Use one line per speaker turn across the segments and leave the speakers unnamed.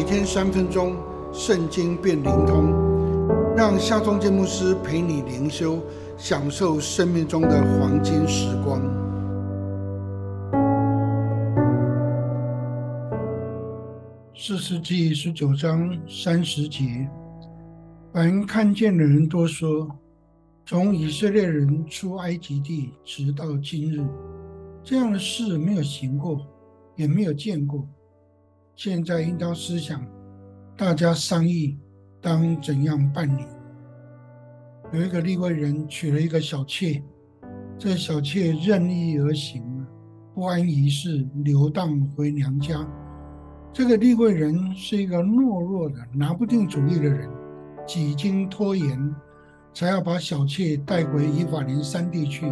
每天三分钟，圣经变灵通，让夏忠建牧师陪你灵修，享受生命中的黄金时光。四世纪十九章三十节，凡看见的人都说，从以色列人出埃及地直到今日，这样的事没有行过，也没有见过。现在应当思想，大家商议当怎样办理。有一个立位人娶了一个小妾，这小妾任意而行，不安于事，流荡回娘家。这个立位人是一个懦弱的、拿不定主意的人，几经拖延，才要把小妾带回伊法林山地去。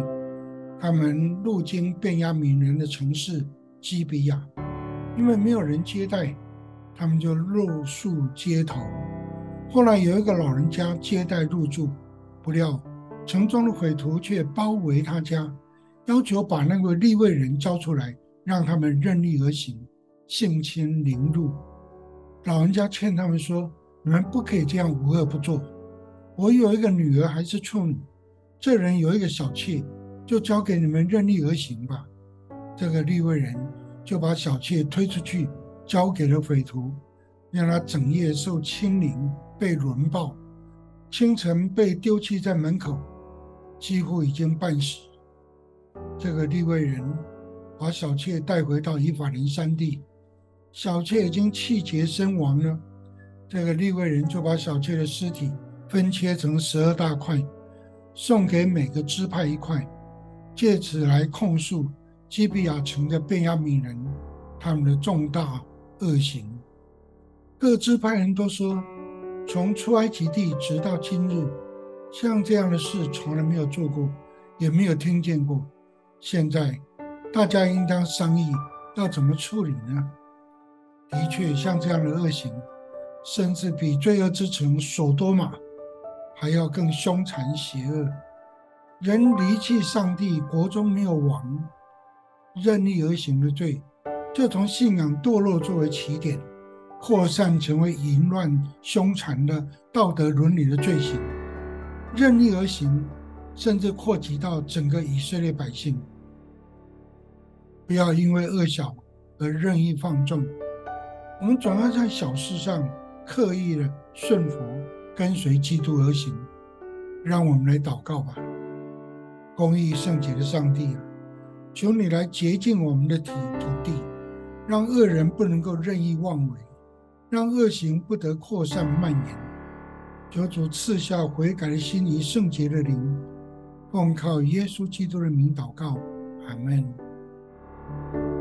他们路经便雅悯人的城市基比亚。因为没有人接待，他们就露宿街头。后来有一个老人家接待入住，不料城中的匪徒却包围他家，要求把那个立位人交出来，让他们任意而行，性侵凌辱。老人家劝他们说：“你们不可以这样无恶不作。我有一个女儿还是处女，这人有一个小妾，就交给你们任意而行吧。”这个立位人。就把小妾推出去，交给了匪徒，让他整夜受欺凌，被轮暴，清晨被丢弃在门口，几乎已经半死。这个立位人把小妾带回到以法林山地，小妾已经气绝身亡了。这个立位人就把小妾的尸体分切成十二大块，送给每个支派一块，借此来控诉。基比亚城的便雅悯人，他们的重大恶行，各支派人都说，从出埃及地直到今日，像这样的事从来没有做过，也没有听见过。现在大家应当商议要怎么处理呢？的确，像这样的恶行，甚至比罪恶之城索多玛还要更凶残邪恶。人离弃上帝，国中没有王。任意而行的罪，就从信仰堕落作为起点，扩散成为淫乱、凶残的道德伦理的罪行。任意而行，甚至扩及到整个以色列百姓。不要因为恶小而任意放纵。我们总要在小事上刻意的顺服、跟随基督而行。让我们来祷告吧，公义圣洁的上帝啊！求你来洁净我们的体土地，让恶人不能够任意妄为，让恶行不得扩散蔓延。求主赐下悔改的心，灵圣洁的灵，奉靠耶稣基督的名祷告，阿门。